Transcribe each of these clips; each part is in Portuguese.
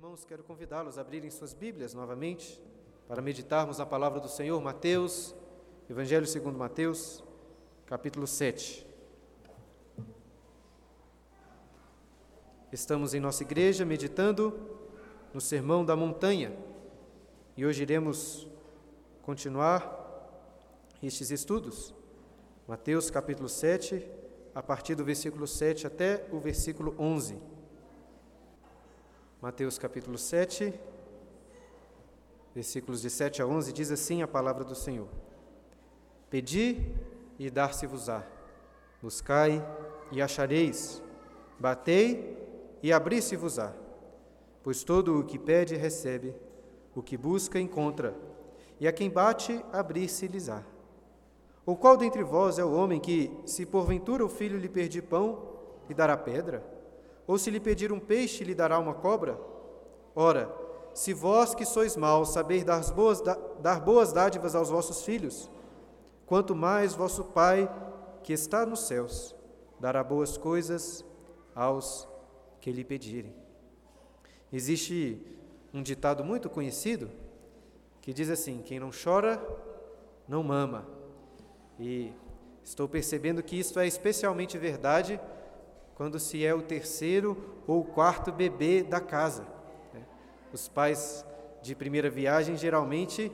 irmãos, quero convidá-los a abrirem suas Bíblias novamente para meditarmos na palavra do Senhor, Mateus, Evangelho segundo Mateus, capítulo 7. Estamos em nossa igreja meditando no Sermão da Montanha e hoje iremos continuar estes estudos. Mateus capítulo 7, a partir do versículo 7 até o versículo 11. Mateus capítulo 7, versículos de 7 a 11, diz assim a palavra do Senhor: Pedi e dar-se-vos-á, buscai e achareis, batei e abri-se-vos-á. Pois todo o que pede recebe, o que busca encontra, e a quem bate abrir-se-lhes-á. Ou qual dentre vós é o homem que, se porventura o filho lhe pedir pão, lhe dará pedra? Ou se lhe pedir um peixe, lhe dará uma cobra? Ora, se vós que sois maus sabeis dar boas, dar boas dádivas aos vossos filhos, quanto mais vosso Pai, que está nos céus, dará boas coisas aos que lhe pedirem. Existe um ditado muito conhecido que diz assim: quem não chora, não mama. E estou percebendo que isso é especialmente verdade quando se é o terceiro ou o quarto bebê da casa. Né? Os pais de primeira viagem geralmente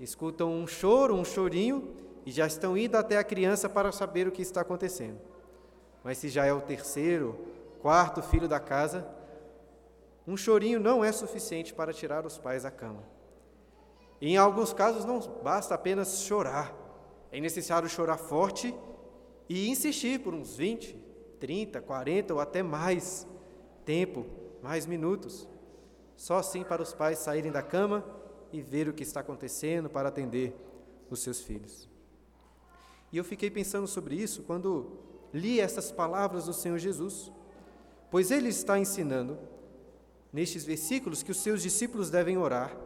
escutam um choro, um chorinho e já estão indo até a criança para saber o que está acontecendo. Mas se já é o terceiro, quarto filho da casa, um chorinho não é suficiente para tirar os pais da cama. Em alguns casos não basta apenas chorar, é necessário chorar forte e insistir por uns 20, 30, 40 ou até mais tempo, mais minutos. Só assim para os pais saírem da cama e ver o que está acontecendo para atender os seus filhos. E eu fiquei pensando sobre isso quando li essas palavras do Senhor Jesus, pois ele está ensinando nestes versículos que os seus discípulos devem orar,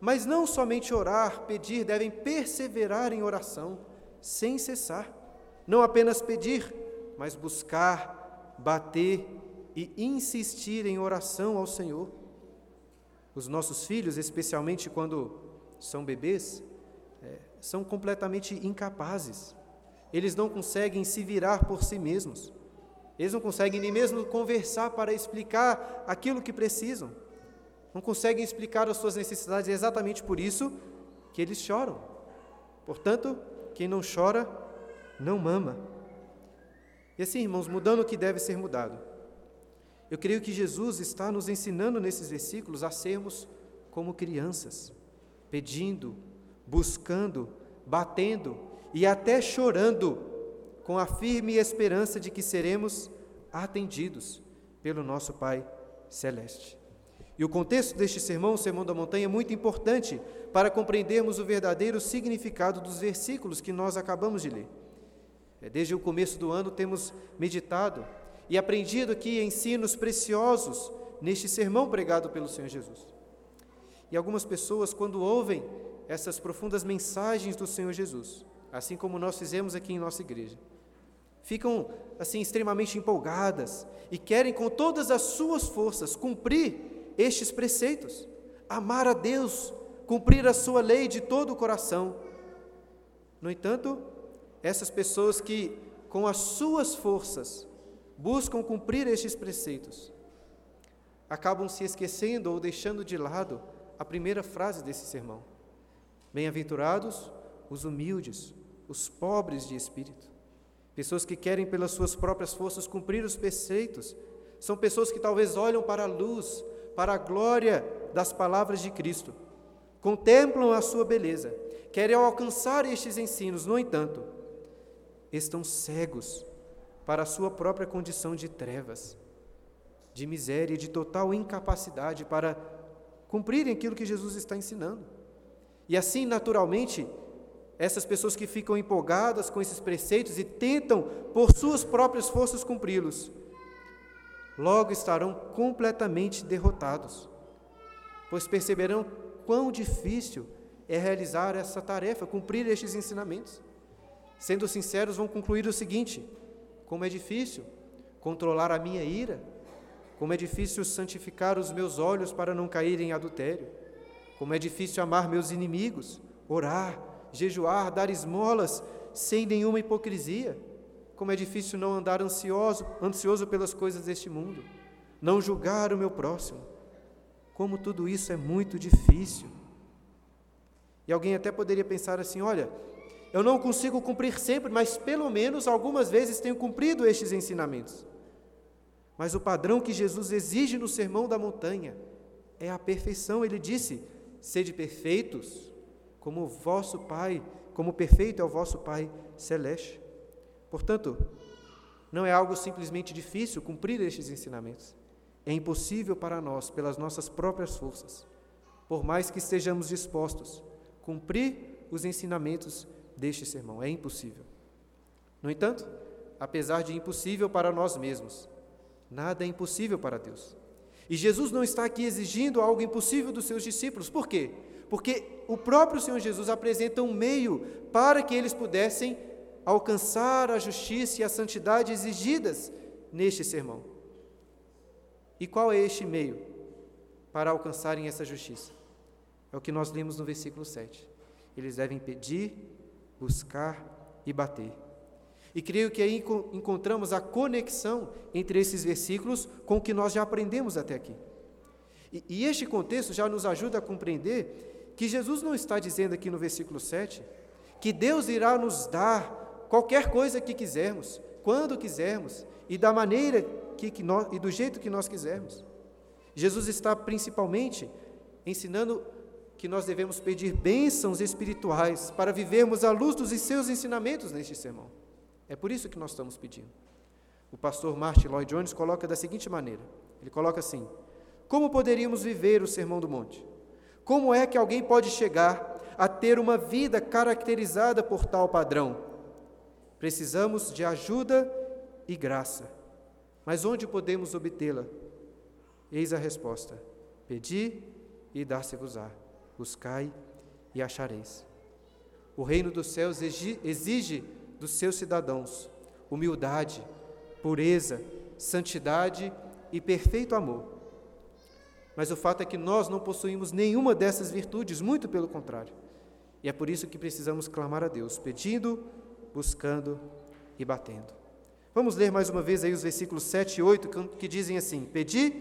mas não somente orar, pedir, devem perseverar em oração, sem cessar. Não apenas pedir, mas buscar, bater e insistir em oração ao Senhor. Os nossos filhos, especialmente quando são bebês, é, são completamente incapazes. Eles não conseguem se virar por si mesmos. Eles não conseguem nem mesmo conversar para explicar aquilo que precisam. Não conseguem explicar as suas necessidades. É exatamente por isso que eles choram. Portanto, quem não chora, não mama. E assim, irmãos, mudando o que deve ser mudado. Eu creio que Jesus está nos ensinando nesses versículos a sermos como crianças, pedindo, buscando, batendo e até chorando, com a firme esperança de que seremos atendidos pelo nosso Pai Celeste. E o contexto deste sermão, o Sermão da Montanha, é muito importante para compreendermos o verdadeiro significado dos versículos que nós acabamos de ler. É, desde o começo do ano temos meditado e aprendido aqui ensinos preciosos neste sermão pregado pelo Senhor Jesus. E algumas pessoas, quando ouvem essas profundas mensagens do Senhor Jesus, assim como nós fizemos aqui em nossa igreja, ficam assim extremamente empolgadas e querem com todas as suas forças cumprir estes preceitos, amar a Deus, cumprir a sua lei de todo o coração. No entanto, essas pessoas que, com as suas forças, buscam cumprir estes preceitos, acabam se esquecendo ou deixando de lado a primeira frase desse sermão. Bem-aventurados os humildes, os pobres de espírito. Pessoas que querem, pelas suas próprias forças, cumprir os preceitos. São pessoas que talvez olham para a luz, para a glória das palavras de Cristo, contemplam a sua beleza, querem alcançar estes ensinos, no entanto, estão cegos para a sua própria condição de trevas, de miséria e de total incapacidade para cumprirem aquilo que Jesus está ensinando. E assim, naturalmente, essas pessoas que ficam empolgadas com esses preceitos e tentam, por suas próprias forças, cumpri-los, logo estarão completamente derrotados, pois perceberão quão difícil é realizar essa tarefa, cumprir estes ensinamentos. Sendo sinceros, vão concluir o seguinte: como é difícil controlar a minha ira, como é difícil santificar os meus olhos para não cair em adultério, como é difícil amar meus inimigos, orar, jejuar, dar esmolas sem nenhuma hipocrisia, como é difícil não andar ansioso, ansioso pelas coisas deste mundo, não julgar o meu próximo. Como tudo isso é muito difícil. E alguém até poderia pensar assim: olha, eu não consigo cumprir sempre, mas pelo menos algumas vezes tenho cumprido estes ensinamentos. Mas o padrão que Jesus exige no Sermão da Montanha é a perfeição. Ele disse: sede perfeitos, como o vosso Pai, como perfeito é o vosso Pai celeste. Portanto, não é algo simplesmente difícil cumprir estes ensinamentos. É impossível para nós, pelas nossas próprias forças, por mais que estejamos dispostos, cumprir os ensinamentos deste sermão. É impossível. No entanto, apesar de impossível para nós mesmos, nada é impossível para Deus. E Jesus não está aqui exigindo algo impossível dos seus discípulos. Por quê? Porque o próprio Senhor Jesus apresenta um meio para que eles pudessem alcançar a justiça e a santidade exigidas neste sermão. E qual é este meio para alcançarem essa justiça? É o que nós lemos no versículo 7. Eles devem pedir, buscar e bater. E creio que aí encontramos a conexão entre esses versículos com o que nós já aprendemos até aqui. E, e este contexto já nos ajuda a compreender que Jesus não está dizendo aqui no versículo 7 que Deus irá nos dar qualquer coisa que quisermos, quando quisermos e da maneira que, que nós, e do jeito que nós quisermos. Jesus está principalmente ensinando que nós devemos pedir bênçãos espirituais para vivermos à luz dos seus ensinamentos neste sermão. É por isso que nós estamos pedindo. O pastor Martin Lloyd Jones coloca da seguinte maneira: ele coloca assim: Como poderíamos viver o Sermão do Monte? Como é que alguém pode chegar a ter uma vida caracterizada por tal padrão? Precisamos de ajuda e graça. Mas onde podemos obtê-la? Eis a resposta: Pedi e dar-se-vos-á. Buscai e achareis. O reino dos céus exige dos seus cidadãos humildade, pureza, santidade e perfeito amor. Mas o fato é que nós não possuímos nenhuma dessas virtudes, muito pelo contrário. E é por isso que precisamos clamar a Deus, pedindo, buscando e batendo. Vamos ler mais uma vez aí os versículos 7 e 8 que dizem assim: Pedi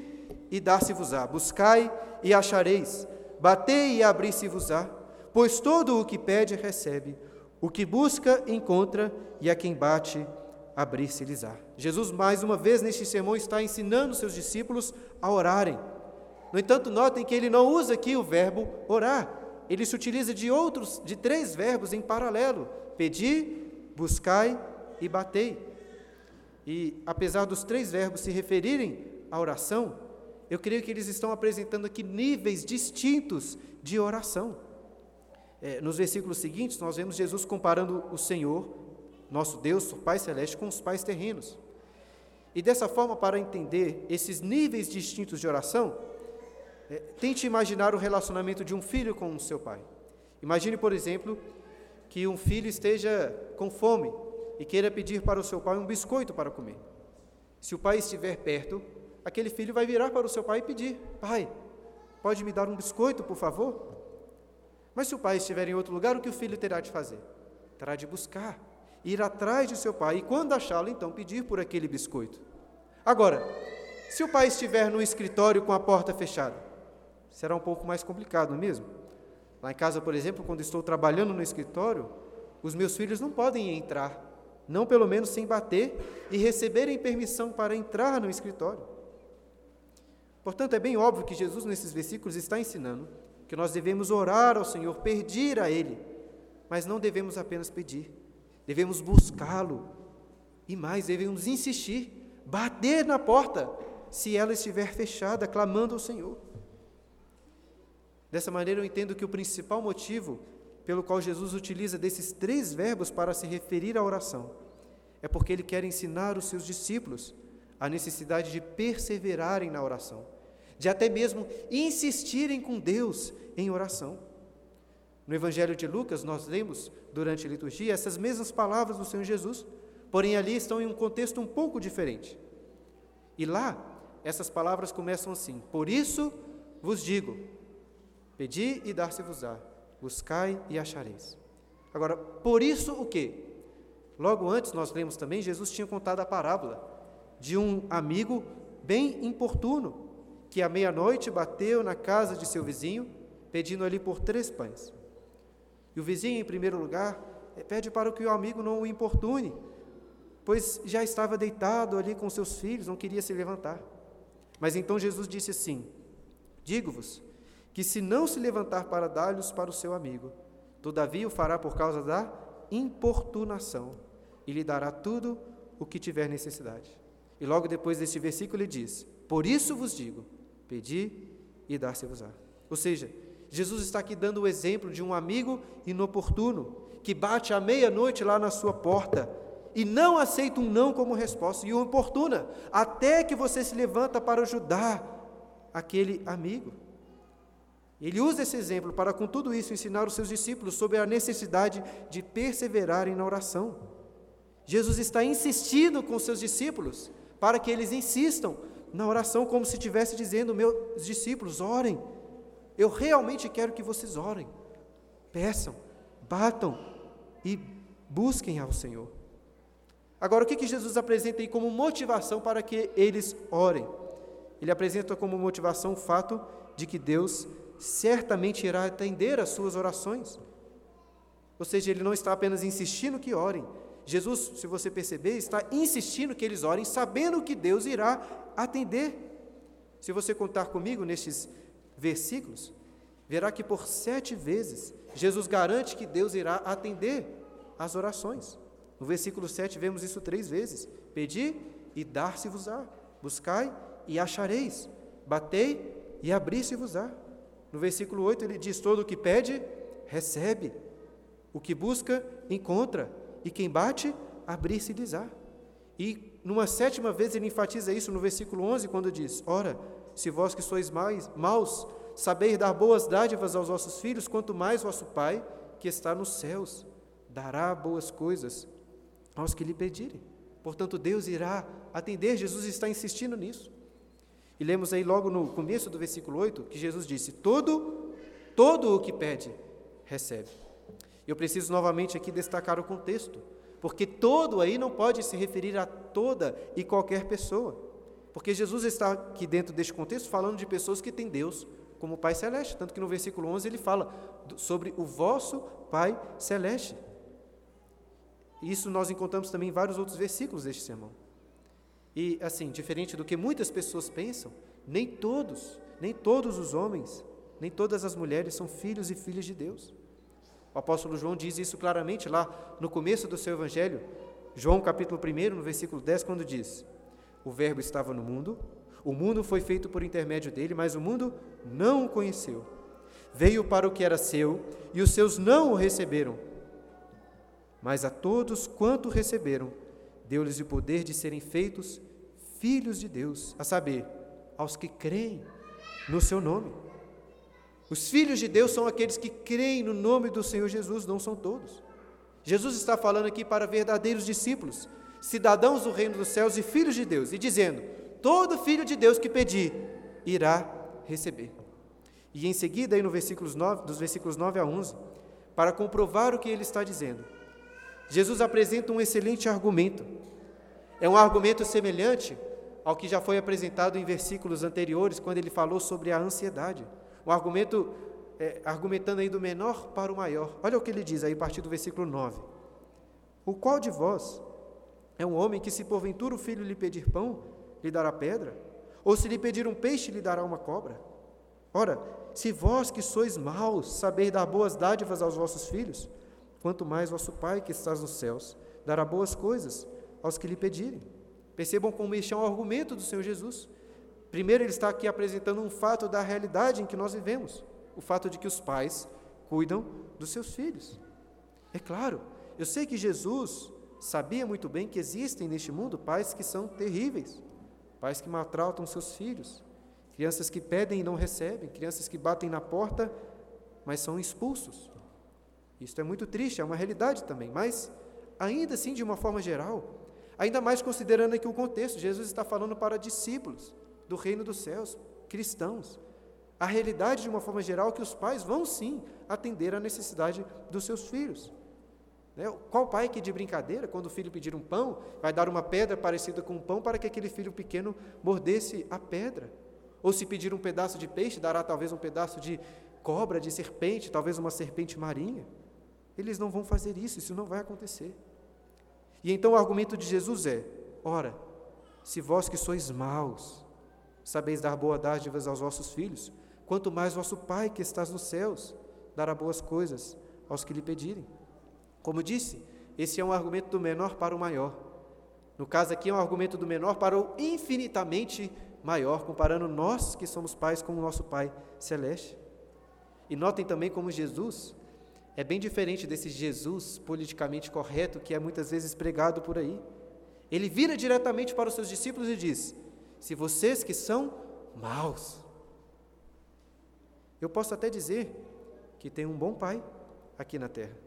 e dar-se-vos-á, buscai e achareis, batei e abri-se-vos-á, pois todo o que pede recebe, o que busca, encontra, e a quem bate, abrir-se-lhes-á. Jesus, mais uma vez, neste sermão, está ensinando seus discípulos a orarem. No entanto, notem que ele não usa aqui o verbo orar. Ele se utiliza de outros, de três verbos em paralelo: pedir, buscai e batei. E apesar dos três verbos se referirem à oração, eu creio que eles estão apresentando aqui níveis distintos de oração é, nos versículos seguintes, nós vemos Jesus comparando o Senhor, nosso Deus, o Pai Celeste, com os pais terrenos. E dessa forma, para entender esses níveis distintos de oração, é, tente imaginar o relacionamento de um filho com o seu pai. Imagine, por exemplo, que um filho esteja com fome e queira pedir para o seu pai um biscoito para comer. Se o pai estiver perto, aquele filho vai virar para o seu pai e pedir: Pai, pode me dar um biscoito, por favor? Mas se o pai estiver em outro lugar, o que o filho terá de fazer? Terá de buscar, ir atrás de seu pai e, quando achá-lo, então pedir por aquele biscoito. Agora, se o pai estiver no escritório com a porta fechada, será um pouco mais complicado, é mesmo? Lá em casa, por exemplo, quando estou trabalhando no escritório, os meus filhos não podem entrar, não pelo menos sem bater e receberem permissão para entrar no escritório. Portanto, é bem óbvio que Jesus, nesses versículos, está ensinando que nós devemos orar ao Senhor, pedir a Ele, mas não devemos apenas pedir, devemos buscá-lo e mais, devemos insistir, bater na porta, se ela estiver fechada, clamando ao Senhor. Dessa maneira, eu entendo que o principal motivo pelo qual Jesus utiliza desses três verbos para se referir à oração é porque ele quer ensinar os seus discípulos a necessidade de perseverarem na oração, de até mesmo insistirem com Deus em oração. No Evangelho de Lucas, nós lemos durante a liturgia essas mesmas palavras do Senhor Jesus, porém ali estão em um contexto um pouco diferente. E lá, essas palavras começam assim: Por isso vos digo: pedi e dar-se-vos-á, buscai e achareis. Agora, por isso o quê? Logo antes nós lemos também, Jesus tinha contado a parábola de um amigo bem importuno, que à meia-noite bateu na casa de seu vizinho, pedindo ali por três pães. E o vizinho, em primeiro lugar, pede para que o amigo não o importune, pois já estava deitado ali com seus filhos, não queria se levantar. Mas então Jesus disse assim: Digo-vos que se não se levantar para dar-lhes para o seu amigo, todavia o fará por causa da importunação, e lhe dará tudo o que tiver necessidade. E logo depois deste versículo ele diz: Por isso vos digo, pedi e dar-se-vos-á. Ou seja, Jesus está aqui dando o exemplo de um amigo inoportuno que bate à meia-noite lá na sua porta e não aceita um não como resposta e o importuna até que você se levanta para ajudar aquele amigo. Ele usa esse exemplo para, com tudo isso, ensinar os seus discípulos sobre a necessidade de perseverarem na oração. Jesus está insistindo com seus discípulos para que eles insistam na oração, como se estivesse dizendo: Meus discípulos, orem. Eu realmente quero que vocês orem. Peçam, batam e busquem ao Senhor. Agora, o que, que Jesus apresenta aí como motivação para que eles orem? Ele apresenta como motivação o fato de que Deus certamente irá atender às suas orações. Ou seja, ele não está apenas insistindo que orem. Jesus, se você perceber, está insistindo que eles orem, sabendo que Deus irá atender. Se você contar comigo nestes versículos, verá que por sete vezes Jesus garante que Deus irá atender às orações. No versículo 7 vemos isso três vezes: Pedi e dar-se-vos-á, buscai e achareis, batei e abri-se-vos-á. No versículo 8 ele diz: Todo o que pede, recebe. O que busca, encontra. E quem bate, abrir-se-lhes-á. E numa sétima vez ele enfatiza isso no versículo 11, quando diz: Ora, se vós que sois mais, maus, sabeis dar boas dádivas aos vossos filhos, quanto mais vosso Pai, que está nos céus, dará boas coisas aos que lhe pedirem. Portanto, Deus irá atender, Jesus está insistindo nisso. E lemos aí logo no começo do versículo 8 que Jesus disse: Todo, todo o que pede, recebe. Eu preciso novamente aqui destacar o contexto, porque todo aí não pode se referir a toda e qualquer pessoa. Porque Jesus está aqui dentro deste contexto falando de pessoas que têm Deus como Pai Celeste, tanto que no versículo 11 ele fala sobre o vosso Pai Celeste. Isso nós encontramos também em vários outros versículos deste sermão. E assim, diferente do que muitas pessoas pensam, nem todos, nem todos os homens, nem todas as mulheres são filhos e filhas de Deus. O apóstolo João diz isso claramente lá no começo do seu evangelho, João capítulo 1, no versículo 10, quando diz: O verbo estava no mundo, o mundo foi feito por intermédio dele, mas o mundo não o conheceu. Veio para o que era seu, e os seus não o receberam. Mas a todos quanto receberam, deu-lhes o poder de serem feitos filhos de Deus, a saber, aos que creem no seu nome. Os filhos de Deus são aqueles que creem no nome do Senhor Jesus, não são todos. Jesus está falando aqui para verdadeiros discípulos, cidadãos do reino dos céus e filhos de Deus, e dizendo: todo filho de Deus que pedir irá receber. E em seguida, aí no versículos 9, dos versículos 9 a 11, para comprovar o que ele está dizendo, Jesus apresenta um excelente argumento. É um argumento semelhante ao que já foi apresentado em versículos anteriores, quando ele falou sobre a ansiedade. Um argumento é, argumentando aí do menor para o maior. Olha o que ele diz aí a partir do versículo 9. O qual de vós é um homem que, se porventura o filho lhe pedir pão, lhe dará pedra? Ou se lhe pedir um peixe, lhe dará uma cobra? Ora, se vós que sois maus sabeis dar boas dádivas aos vossos filhos, quanto mais vosso Pai que estás nos céus dará boas coisas aos que lhe pedirem. Percebam como este é um argumento do Senhor Jesus. Primeiro, ele está aqui apresentando um fato da realidade em que nós vivemos: o fato de que os pais cuidam dos seus filhos. É claro, eu sei que Jesus sabia muito bem que existem neste mundo pais que são terríveis, pais que maltratam seus filhos, crianças que pedem e não recebem, crianças que batem na porta, mas são expulsos. Isto é muito triste, é uma realidade também, mas ainda assim, de uma forma geral, ainda mais considerando aqui o contexto, Jesus está falando para discípulos, do reino dos céus, cristãos. A realidade, de uma forma geral, é que os pais vão sim atender à necessidade dos seus filhos. Né? Qual pai que de brincadeira, quando o filho pedir um pão, vai dar uma pedra parecida com um pão para que aquele filho pequeno mordesse a pedra? Ou se pedir um pedaço de peixe, dará talvez um pedaço de cobra, de serpente, talvez uma serpente marinha? Eles não vão fazer isso, isso não vai acontecer. E então o argumento de Jesus é: ora, se vós que sois maus, sabeis dar boas dádivas aos vossos filhos, quanto mais vosso Pai que estás nos céus dará boas coisas aos que lhe pedirem. Como disse, esse é um argumento do menor para o maior. No caso aqui é um argumento do menor para o infinitamente maior, comparando nós que somos pais com o nosso Pai celeste. E notem também como Jesus é bem diferente desse Jesus politicamente correto que é muitas vezes pregado por aí. Ele vira diretamente para os seus discípulos e diz: Se vocês que são maus, eu posso até dizer que tenho um bom pai aqui na terra.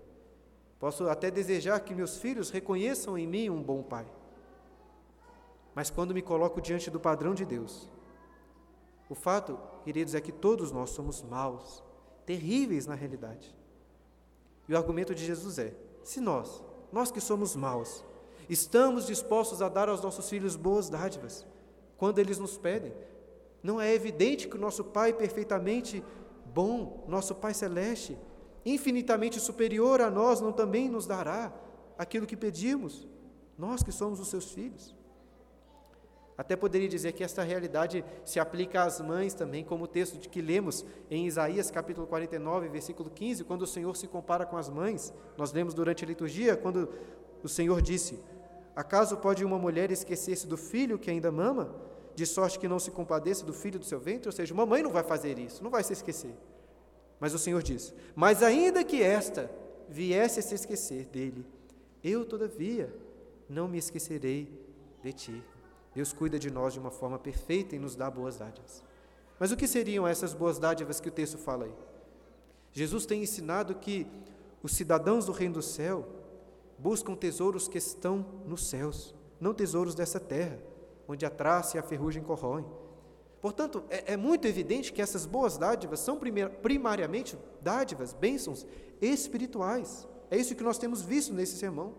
Posso até desejar que meus filhos reconheçam em mim um bom pai. Mas quando me coloco diante do padrão de Deus, o fato, queridos, é que todos nós somos maus, terríveis na realidade. E o argumento de Jesus é: se nós, nós que somos maus, estamos dispostos a dar aos nossos filhos boas dádivas, quando eles nos pedem, não é evidente que o nosso Pai perfeitamente bom, nosso Pai celeste, infinitamente superior a nós, não também nos dará aquilo que pedimos, nós que somos os seus filhos? Até poderia dizer que esta realidade se aplica às mães também, como o texto de que lemos em Isaías capítulo 49, versículo 15, quando o Senhor se compara com as mães. Nós lemos durante a liturgia, quando o Senhor disse: Acaso pode uma mulher esquecer-se do filho que ainda mama, de sorte que não se compadeça do filho do seu ventre? Ou seja, uma mãe não vai fazer isso, não vai se esquecer. Mas o Senhor diz: Mas ainda que esta viesse a se esquecer dele, eu, todavia, não me esquecerei de ti. Deus cuida de nós de uma forma perfeita e nos dá boas dádivas. Mas o que seriam essas boas dádivas que o texto fala aí? Jesus tem ensinado que os cidadãos do reino do céu buscam tesouros que estão nos céus, não tesouros dessa terra, onde a traça e a ferrugem corroem. Portanto, é, é muito evidente que essas boas dádivas são primariamente dádivas, bênçãos espirituais. É isso que nós temos visto nesse sermão.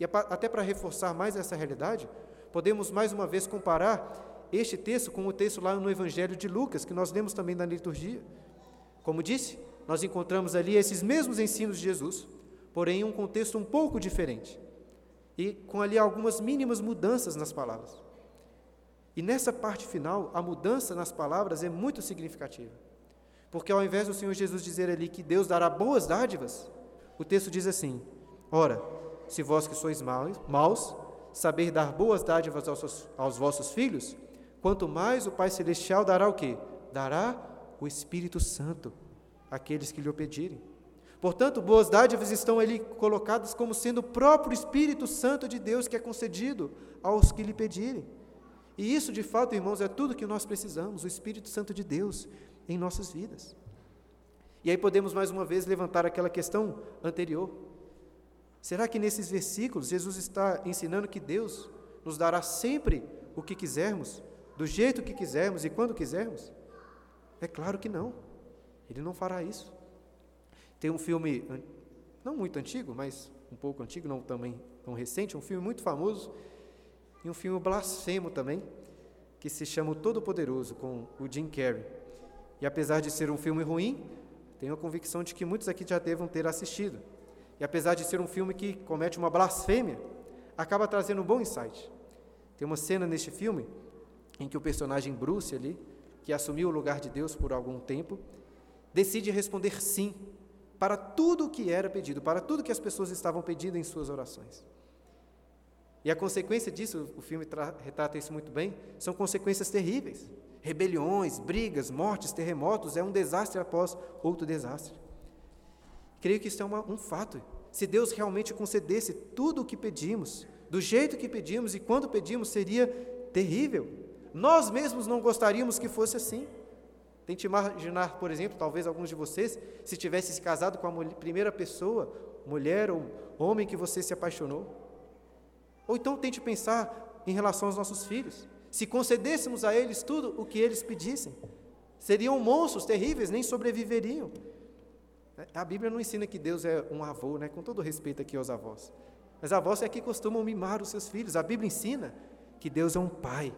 E até para reforçar mais essa realidade, podemos mais uma vez comparar este texto com o texto lá no Evangelho de Lucas, que nós lemos também na liturgia. Como disse, nós encontramos ali esses mesmos ensinos de Jesus, porém um contexto um pouco diferente e com ali algumas mínimas mudanças nas palavras. E nessa parte final, a mudança nas palavras é muito significativa. Porque ao invés do Senhor Jesus dizer ali que Deus dará boas dádivas, o texto diz assim: Ora, se vós que sois maus, maus saber dar boas dádivas aos, aos vossos filhos, quanto mais o Pai Celestial dará o quê? Dará o Espírito Santo àqueles que lhe pedirem. Portanto, boas dádivas estão ali colocadas como sendo o próprio Espírito Santo de Deus que é concedido aos que lhe pedirem. E isso, de fato, irmãos, é tudo que nós precisamos, o Espírito Santo de Deus em nossas vidas. E aí podemos mais uma vez levantar aquela questão anterior. Será que nesses versículos Jesus está ensinando que Deus nos dará sempre o que quisermos, do jeito que quisermos e quando quisermos? É claro que não. Ele não fará isso. Tem um filme, não muito antigo, mas um pouco antigo, não também tão recente, um filme muito famoso, e um filme blasfemo também, que se chama O Todo-Poderoso, com o Jim Carrey. E apesar de ser um filme ruim, tenho a convicção de que muitos aqui já devam ter assistido. E apesar de ser um filme que comete uma blasfêmia, acaba trazendo um bom insight. Tem uma cena neste filme em que o personagem Bruce ali, que assumiu o lugar de Deus por algum tempo, decide responder sim para tudo o que era pedido, para tudo que as pessoas estavam pedindo em suas orações. E a consequência disso, o filme retrata isso muito bem, são consequências terríveis. Rebeliões, brigas, mortes, terremotos, é um desastre após outro desastre. Creio que isso é uma, um fato. Se Deus realmente concedesse tudo o que pedimos, do jeito que pedimos e quando pedimos, seria terrível. Nós mesmos não gostaríamos que fosse assim. Tente imaginar, por exemplo, talvez alguns de vocês, se tivesse se casado com a primeira pessoa, mulher ou homem que você se apaixonou. Ou então tente pensar em relação aos nossos filhos. se concedêssemos a eles tudo o que eles pedissem. Seriam monstros terríveis, nem sobreviveriam. A Bíblia não ensina que Deus é um avô, né? com todo respeito aqui aos avós. Mas avós é que costumam mimar os seus filhos. A Bíblia ensina que Deus é um pai,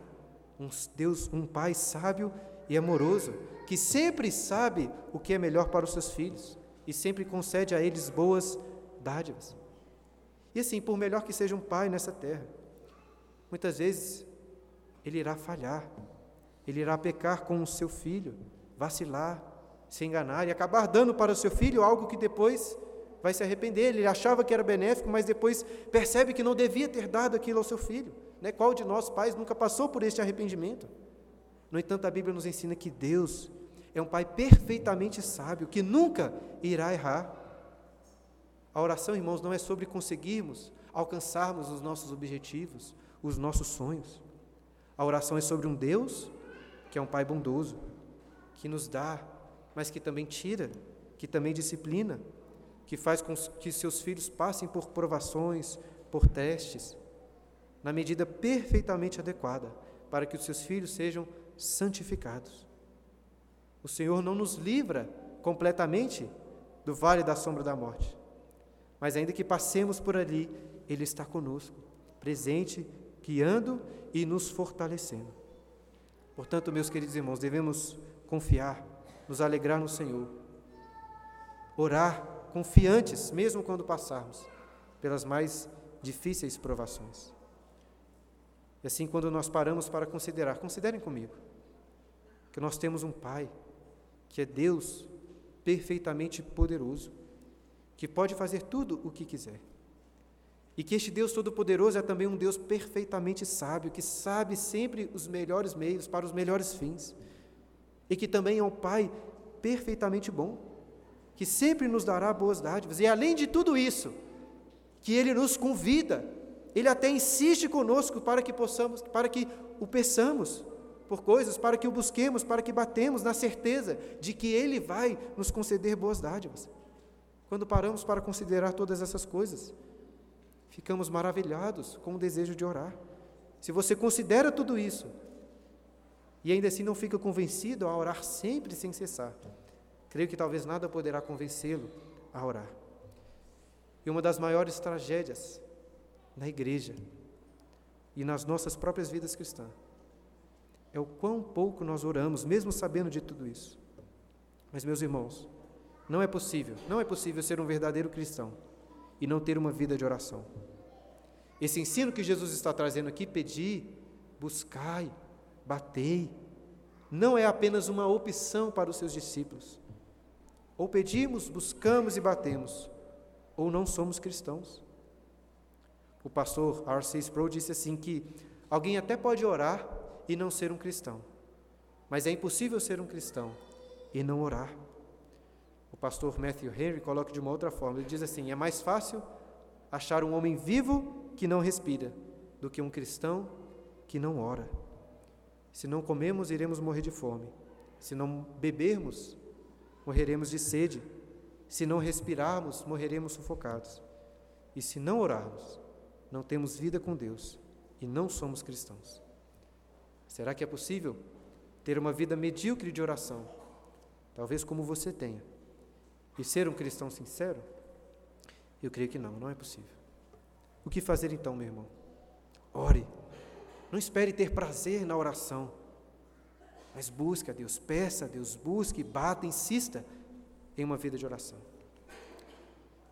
um Deus, um pai sábio e amoroso, que sempre sabe o que é melhor para os seus filhos e sempre concede a eles boas dádivas. E assim, por melhor que seja um pai nessa terra, muitas vezes ele irá falhar, ele irá pecar com o seu filho, vacilar, se enganar e acabar dando para o seu filho algo que depois vai se arrepender. Ele achava que era benéfico, mas depois percebe que não devia ter dado aquilo ao seu filho. Né? Qual de nós, pais, nunca passou por este arrependimento? No entanto, a Bíblia nos ensina que Deus é um Pai perfeitamente sábio, que nunca irá errar. A oração, irmãos, não é sobre conseguirmos alcançarmos os nossos objetivos, os nossos sonhos. A oração é sobre um Deus que é um Pai bondoso, que nos dá, mas que também tira, que também disciplina, que faz com que seus filhos passem por provações, por testes, na medida perfeitamente adequada, para que os seus filhos sejam santificados. O Senhor não nos livra completamente do vale da sombra da morte, mas ainda que passemos por ali, Ele está conosco, presente, guiando e nos fortalecendo. Portanto, meus queridos irmãos, devemos confiar, nos alegrar no Senhor, orar confiantes, mesmo quando passarmos pelas mais difíceis provações. E assim, quando nós paramos para considerar, considerem comigo, que nós temos um Pai, que é Deus perfeitamente poderoso, que pode fazer tudo o que quiser. E que este Deus Todo-Poderoso é também um Deus perfeitamente sábio, que sabe sempre os melhores meios para os melhores fins. E que também é um Pai perfeitamente bom, que sempre nos dará boas dádivas. E além de tudo isso, que Ele nos convida ele até insiste conosco para que possamos, para que o peçamos por coisas, para que o busquemos, para que batemos na certeza de que Ele vai nos conceder boas dádivas. Quando paramos para considerar todas essas coisas, ficamos maravilhados com o desejo de orar. Se você considera tudo isso e ainda assim não fica convencido a orar sempre sem cessar, creio que talvez nada poderá convencê-lo a orar. E uma das maiores tragédias na igreja e nas nossas próprias vidas cristãs é o quão pouco nós oramos, mesmo sabendo de tudo isso. Mas, meus irmãos, não é possível, não é possível ser um verdadeiro cristão e não ter uma vida de oração. Esse ensino que Jesus está trazendo aqui, pedi, buscai, batei, não é apenas uma opção para os seus discípulos. Ou pedimos, buscamos e batemos, ou não somos cristãos. O pastor R.C. Sproul disse assim que alguém até pode orar e não ser um cristão, mas é impossível ser um cristão e não orar. O pastor Matthew Henry coloca de uma outra forma, ele diz assim: é mais fácil achar um homem vivo que não respira do que um cristão que não ora. Se não comemos, iremos morrer de fome. Se não bebermos, morreremos de sede. Se não respirarmos, morreremos sufocados. E se não orarmos, não temos vida com Deus e não somos cristãos. Será que é possível ter uma vida medíocre de oração, talvez como você tenha, e ser um cristão sincero? Eu creio que não, não é possível. O que fazer então, meu irmão? Ore. Não espere ter prazer na oração, mas busque a Deus, peça a Deus, busque, bata, insista em uma vida de oração.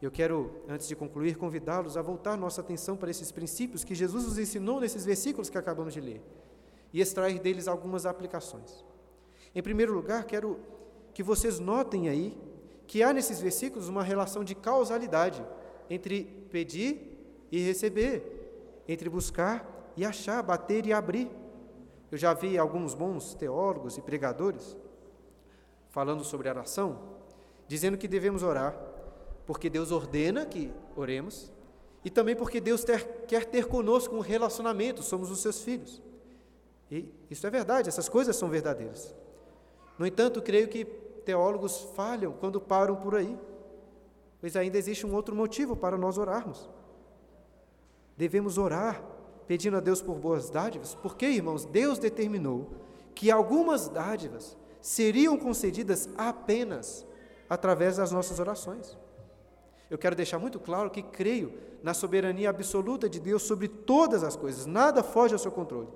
Eu quero, antes de concluir, convidá-los a voltar nossa atenção para esses princípios que Jesus nos ensinou nesses versículos que acabamos de ler e extrair deles algumas aplicações. Em primeiro lugar, quero que vocês notem aí que há nesses versículos uma relação de causalidade entre pedir e receber, entre buscar e achar, bater e abrir. Eu já vi alguns bons teólogos e pregadores falando sobre oração, dizendo que devemos orar porque Deus ordena que oremos, e também porque Deus ter, quer ter conosco um relacionamento, somos os seus filhos. E isso é verdade, essas coisas são verdadeiras. No entanto, creio que teólogos falham quando param por aí, pois ainda existe um outro motivo para nós orarmos. Devemos orar pedindo a Deus por boas dádivas? Porque, irmãos, Deus determinou que algumas dádivas seriam concedidas apenas através das nossas orações. Eu quero deixar muito claro que creio na soberania absoluta de Deus sobre todas as coisas, nada foge ao seu controle.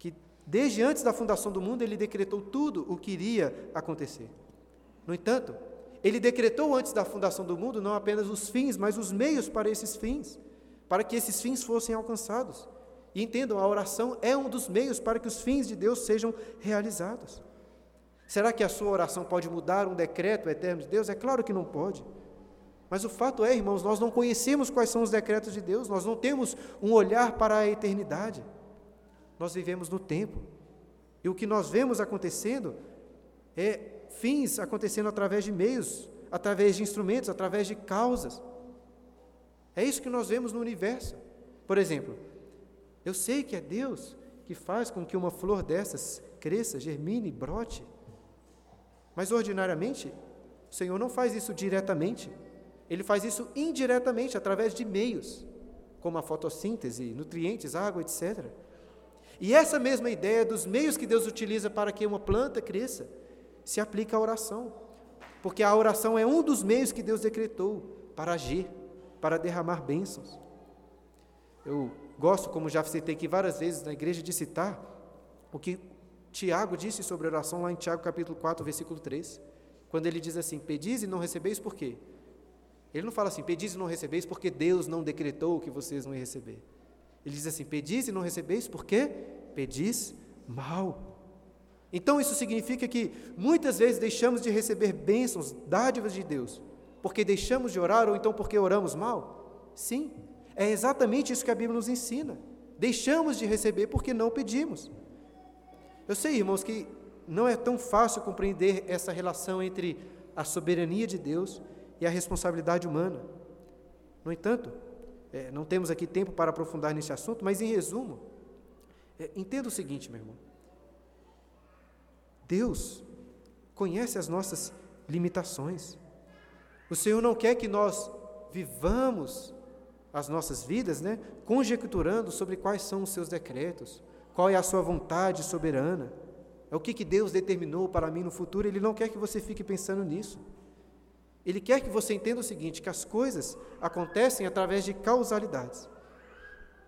Que desde antes da fundação do mundo ele decretou tudo o que iria acontecer. No entanto, ele decretou antes da fundação do mundo não apenas os fins, mas os meios para esses fins, para que esses fins fossem alcançados. E entendam, a oração é um dos meios para que os fins de Deus sejam realizados. Será que a sua oração pode mudar um decreto eterno de Deus? É claro que não pode. Mas o fato é, irmãos, nós não conhecemos quais são os decretos de Deus, nós não temos um olhar para a eternidade. Nós vivemos no tempo. E o que nós vemos acontecendo é fins acontecendo através de meios, através de instrumentos, através de causas. É isso que nós vemos no universo. Por exemplo, eu sei que é Deus que faz com que uma flor dessas cresça, germine, brote. Mas ordinariamente, o Senhor não faz isso diretamente. Ele faz isso indiretamente, através de meios, como a fotossíntese, nutrientes, água, etc. E essa mesma ideia dos meios que Deus utiliza para que uma planta cresça, se aplica à oração. Porque a oração é um dos meios que Deus decretou para agir, para derramar bênçãos. Eu gosto, como já citei aqui várias vezes na igreja, de citar o que Tiago disse sobre oração lá em Tiago capítulo 4, versículo 3, quando ele diz assim: Pedis e não recebeis por quê? Ele não fala assim, pedis e não recebeis porque Deus não decretou que vocês não receber. Ele diz assim, pedis e não recebeis porque pedis mal. Então isso significa que muitas vezes deixamos de receber bênçãos, dádivas de Deus, porque deixamos de orar ou então porque oramos mal? Sim, é exatamente isso que a Bíblia nos ensina. Deixamos de receber porque não pedimos. Eu sei, irmãos, que não é tão fácil compreender essa relação entre a soberania de Deus e a responsabilidade humana. No entanto, é, não temos aqui tempo para aprofundar nesse assunto, mas em resumo, é, entenda o seguinte, meu irmão. Deus conhece as nossas limitações. O Senhor não quer que nós vivamos as nossas vidas, né, conjecturando sobre quais são os seus decretos, qual é a sua vontade soberana, é o que, que Deus determinou para mim no futuro. Ele não quer que você fique pensando nisso. Ele quer que você entenda o seguinte: que as coisas acontecem através de causalidades.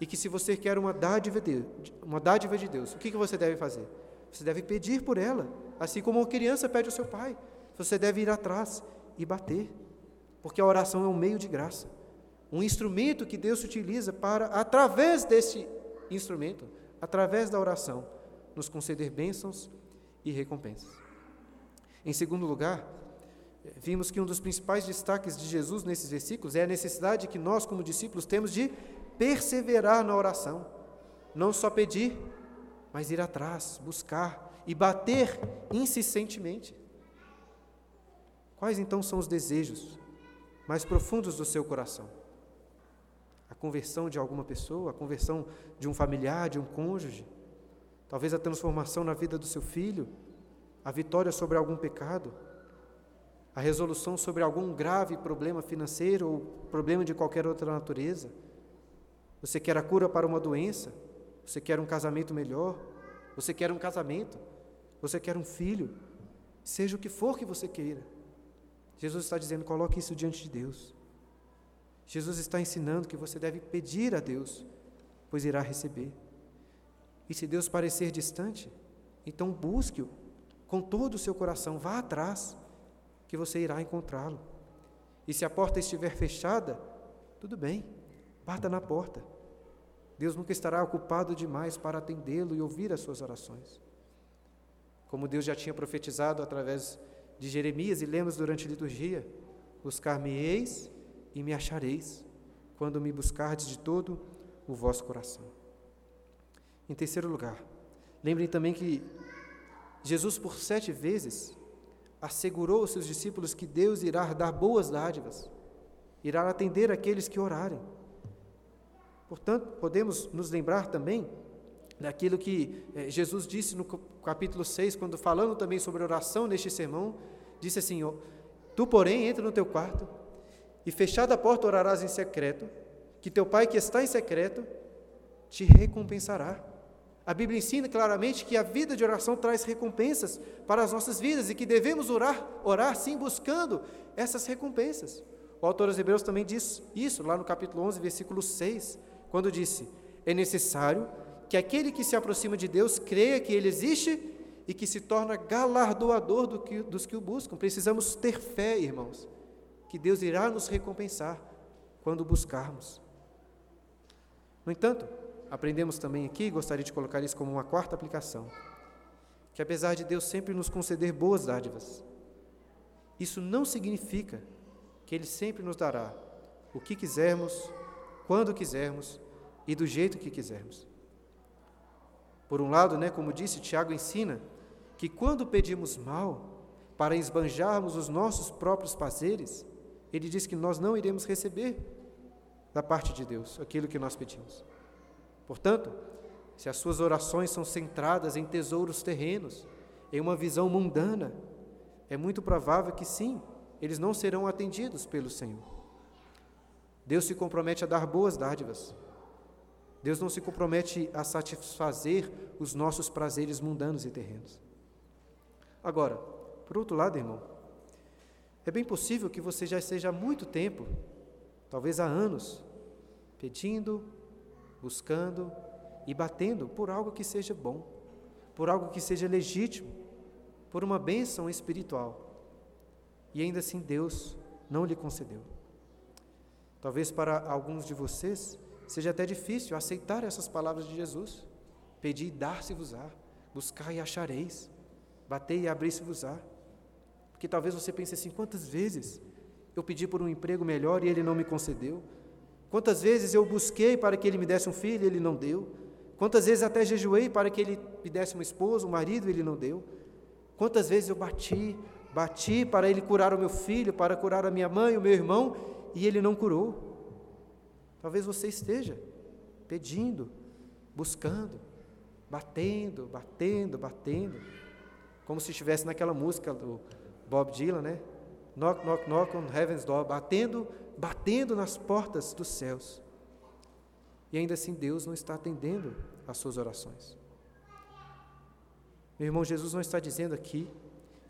E que se você quer uma dádiva de, uma dádiva de Deus, o que, que você deve fazer? Você deve pedir por ela, assim como uma criança pede ao seu pai. Você deve ir atrás e bater, porque a oração é um meio de graça, um instrumento que Deus utiliza para, através desse instrumento, através da oração, nos conceder bênçãos e recompensas. Em segundo lugar, vimos que um dos principais destaques de Jesus nesses versículos é a necessidade que nós, como discípulos, temos de perseverar na oração. Não só pedir, mas ir atrás, buscar e bater insistentemente. Quais então são os desejos mais profundos do seu coração? A conversão de alguma pessoa, a conversão de um familiar, de um cônjuge, talvez a transformação na vida do seu filho, a vitória sobre algum pecado a resolução sobre algum grave problema financeiro ou problema de qualquer outra natureza. Você quer a cura para uma doença? Você quer um casamento melhor? Você quer um casamento? Você quer um filho? Seja o que for que você queira. Jesus está dizendo: coloque isso diante de Deus. Jesus está ensinando que você deve pedir a Deus, pois irá receber. E se Deus parecer distante, então busque-o com todo o seu coração, vá atrás que você irá encontrá-lo. E se a porta estiver fechada, tudo bem, bata na porta. Deus nunca estará ocupado demais para atendê-lo e ouvir as suas orações. Como Deus já tinha profetizado através de Jeremias e lemos durante a liturgia: Buscar-me-eis e me achareis, quando me buscardes de todo o vosso coração. Em terceiro lugar, lembrem também que Jesus, por sete vezes, assegurou aos seus discípulos que Deus irá dar boas dádivas, irá atender aqueles que orarem. Portanto, podemos nos lembrar também daquilo que eh, Jesus disse no capítulo 6, quando falando também sobre oração neste sermão, disse assim: Tu, porém, entra no teu quarto e fechada a porta orarás em secreto, que teu pai que está em secreto te recompensará. A Bíblia ensina claramente que a vida de oração traz recompensas para as nossas vidas e que devemos orar, orar sim, buscando essas recompensas. O autor aos Hebreus também diz isso, lá no capítulo 11, versículo 6, quando disse: É necessário que aquele que se aproxima de Deus creia que Ele existe e que se torna galardoador do que, dos que o buscam. Precisamos ter fé, irmãos, que Deus irá nos recompensar quando buscarmos. No entanto, aprendemos também aqui, gostaria de colocar isso como uma quarta aplicação, que apesar de Deus sempre nos conceder boas dádivas, isso não significa que Ele sempre nos dará o que quisermos, quando quisermos e do jeito que quisermos. Por um lado, né, como disse, Tiago ensina que quando pedimos mal para esbanjarmos os nossos próprios prazeres, ele diz que nós não iremos receber da parte de Deus aquilo que nós pedimos. Portanto, se as suas orações são centradas em tesouros terrenos, em uma visão mundana, é muito provável que sim, eles não serão atendidos pelo Senhor. Deus se compromete a dar boas dádivas. Deus não se compromete a satisfazer os nossos prazeres mundanos e terrenos. Agora, por outro lado, irmão, é bem possível que você já esteja há muito tempo, talvez há anos, pedindo, buscando e batendo por algo que seja bom, por algo que seja legítimo, por uma bênção espiritual. E ainda assim Deus não lhe concedeu. Talvez para alguns de vocês seja até difícil aceitar essas palavras de Jesus. Pedi e dar-se-vos-á, buscar e achareis, bater e abrir-se-vos-á. Porque talvez você pense assim: quantas vezes eu pedi por um emprego melhor e ele não me concedeu? Quantas vezes eu busquei para que ele me desse um filho ele não deu? Quantas vezes até jejuei para que ele me desse uma esposa, um marido ele não deu? Quantas vezes eu bati, bati para ele curar o meu filho, para curar a minha mãe, o meu irmão, e ele não curou? Talvez você esteja pedindo, buscando, batendo, batendo, batendo, como se estivesse naquela música do Bob Dylan, né? Knock, knock, knock on heaven's door, batendo, batendo nas portas dos céus. E ainda assim Deus não está atendendo às suas orações. Meu irmão, Jesus não está dizendo aqui,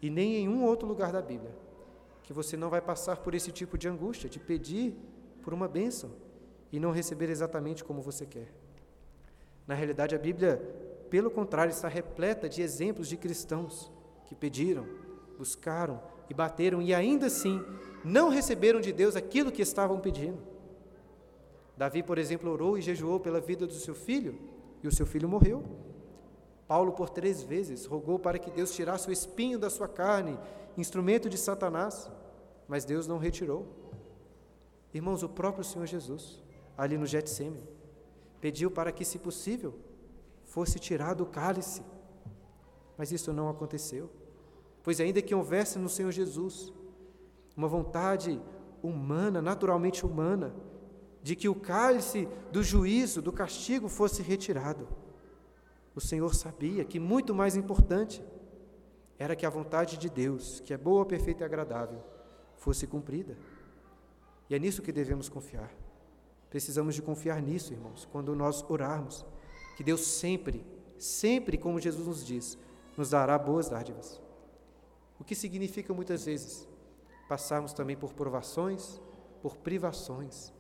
e nem em um outro lugar da Bíblia, que você não vai passar por esse tipo de angústia, de pedir por uma bênção e não receber exatamente como você quer. Na realidade, a Bíblia, pelo contrário, está repleta de exemplos de cristãos que pediram, buscaram e bateram e ainda assim não receberam de Deus aquilo que estavam pedindo. Davi, por exemplo, orou e jejuou pela vida do seu filho e o seu filho morreu. Paulo, por três vezes, rogou para que Deus tirasse o espinho da sua carne, instrumento de Satanás, mas Deus não retirou. Irmãos, o próprio Senhor Jesus, ali no Getsemane, pediu para que, se possível, fosse tirado o cálice, mas isso não aconteceu. Pois ainda que houvesse no Senhor Jesus uma vontade humana, naturalmente humana, de que o cálice do juízo, do castigo fosse retirado. O Senhor sabia que muito mais importante era que a vontade de Deus, que é boa, perfeita e agradável, fosse cumprida. E é nisso que devemos confiar. Precisamos de confiar nisso, irmãos, quando nós orarmos, que Deus sempre, sempre, como Jesus nos diz, nos dará boas dádivas. O que significa muitas vezes passarmos também por provações, por privações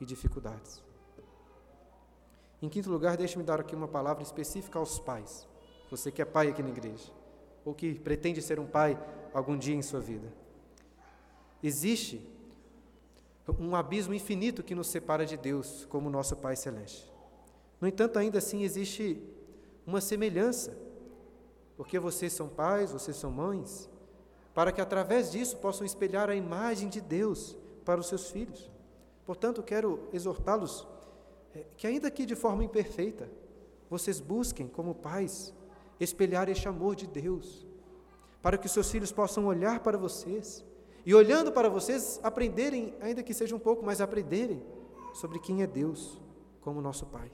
e dificuldades. Em quinto lugar, deixe-me dar aqui uma palavra específica aos pais. Você que é pai aqui na igreja, ou que pretende ser um pai algum dia em sua vida. Existe um abismo infinito que nos separa de Deus como nosso Pai Celeste. No entanto, ainda assim existe uma semelhança, porque vocês são pais, vocês são mães, para que através disso possam espelhar a imagem de Deus para os seus filhos. Portanto, quero exortá-los é, que, ainda que de forma imperfeita, vocês busquem, como pais, espelhar este amor de Deus, para que os seus filhos possam olhar para vocês e, olhando para vocês, aprenderem, ainda que seja um pouco, mas aprenderem sobre quem é Deus como nosso Pai.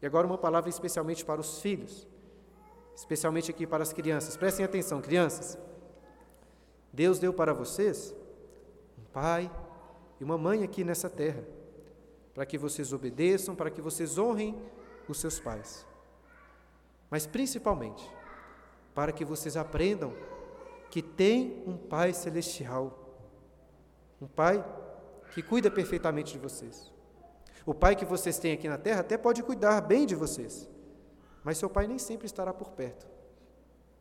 E agora, uma palavra especialmente para os filhos, especialmente aqui para as crianças. Prestem atenção, crianças. Deus deu para vocês um pai e uma mãe aqui nessa terra, para que vocês obedeçam, para que vocês honrem os seus pais. Mas principalmente, para que vocês aprendam que tem um Pai celestial, um Pai que cuida perfeitamente de vocês. O Pai que vocês têm aqui na terra até pode cuidar bem de vocês, mas seu Pai nem sempre estará por perto,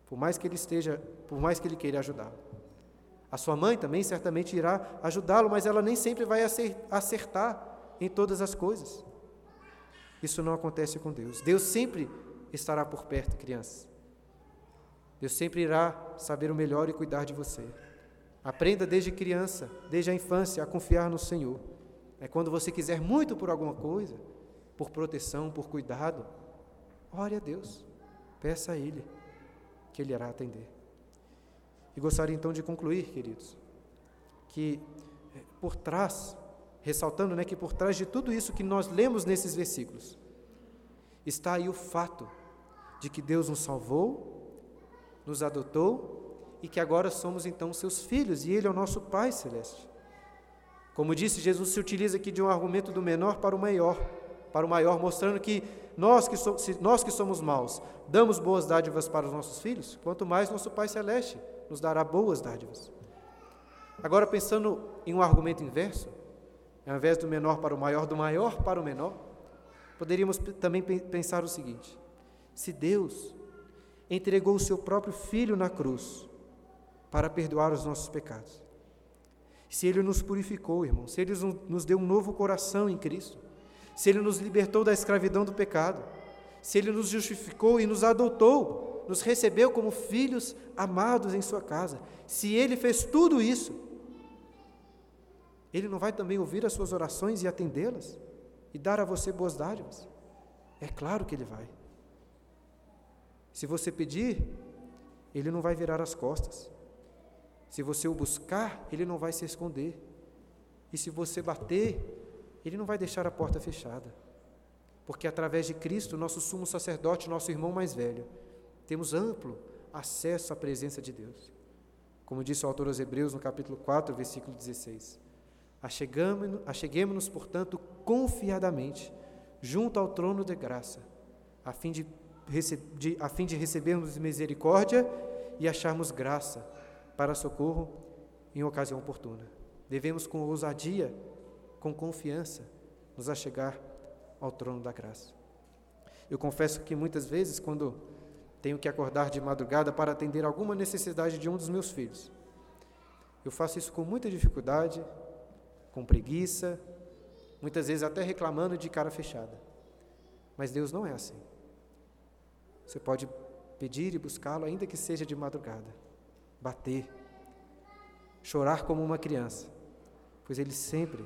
por mais que ele esteja, por mais que ele queira ajudá-lo. A sua mãe também certamente irá ajudá-lo, mas ela nem sempre vai acertar em todas as coisas. Isso não acontece com Deus. Deus sempre estará por perto, crianças. Deus sempre irá saber o melhor e cuidar de você. Aprenda desde criança, desde a infância, a confiar no Senhor. É quando você quiser muito por alguma coisa, por proteção, por cuidado, ore a Deus, peça a Ele, que Ele irá atender. E gostaria então de concluir, queridos, que eh, por trás ressaltando né, que por trás de tudo isso que nós lemos nesses versículos, está aí o fato de que Deus nos salvou, nos adotou e que agora somos então seus filhos e Ele é o nosso Pai Celeste. Como disse, Jesus se utiliza aqui de um argumento do menor para o maior, para o maior, mostrando que nós que, so, nós que somos maus damos boas dádivas para os nossos filhos, quanto mais nosso Pai Celeste nos dará boas dádivas. Agora, pensando em um argumento inverso, ao invés do menor para o maior, do maior para o menor, poderíamos também pensar o seguinte: se Deus entregou o seu próprio filho na cruz para perdoar os nossos pecados, se ele nos purificou, irmão, se ele nos deu um novo coração em Cristo, se ele nos libertou da escravidão do pecado, se ele nos justificou e nos adotou, nos recebeu como filhos amados em sua casa, se ele fez tudo isso, ele não vai também ouvir as suas orações e atendê-las? E dar a você boas dádivas? É claro que Ele vai. Se você pedir, Ele não vai virar as costas. Se você o buscar, Ele não vai se esconder. E se você bater, Ele não vai deixar a porta fechada. Porque através de Cristo, nosso sumo sacerdote, nosso irmão mais velho, temos amplo acesso à presença de Deus. Como disse o autor aos Hebreus no capítulo 4, versículo 16. Acheguemos-nos, portanto, confiadamente junto ao trono de graça, a fim de, de, a fim de recebermos misericórdia e acharmos graça para socorro em ocasião oportuna. Devemos, com ousadia, com confiança, nos achegar ao trono da graça. Eu confesso que muitas vezes, quando tenho que acordar de madrugada para atender alguma necessidade de um dos meus filhos, eu faço isso com muita dificuldade, com preguiça, muitas vezes até reclamando de cara fechada. Mas Deus não é assim. Você pode pedir e buscá-lo, ainda que seja de madrugada, bater, chorar como uma criança, pois Ele sempre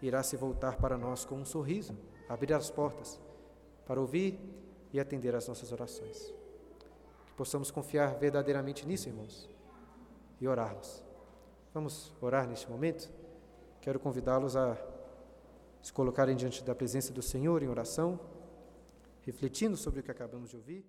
irá se voltar para nós com um sorriso, abrir as portas para ouvir e atender às nossas orações. Possamos confiar verdadeiramente nisso, irmãos, e orarmos. Vamos orar neste momento? Quero convidá-los a se colocarem diante da presença do Senhor em oração, refletindo sobre o que acabamos de ouvir.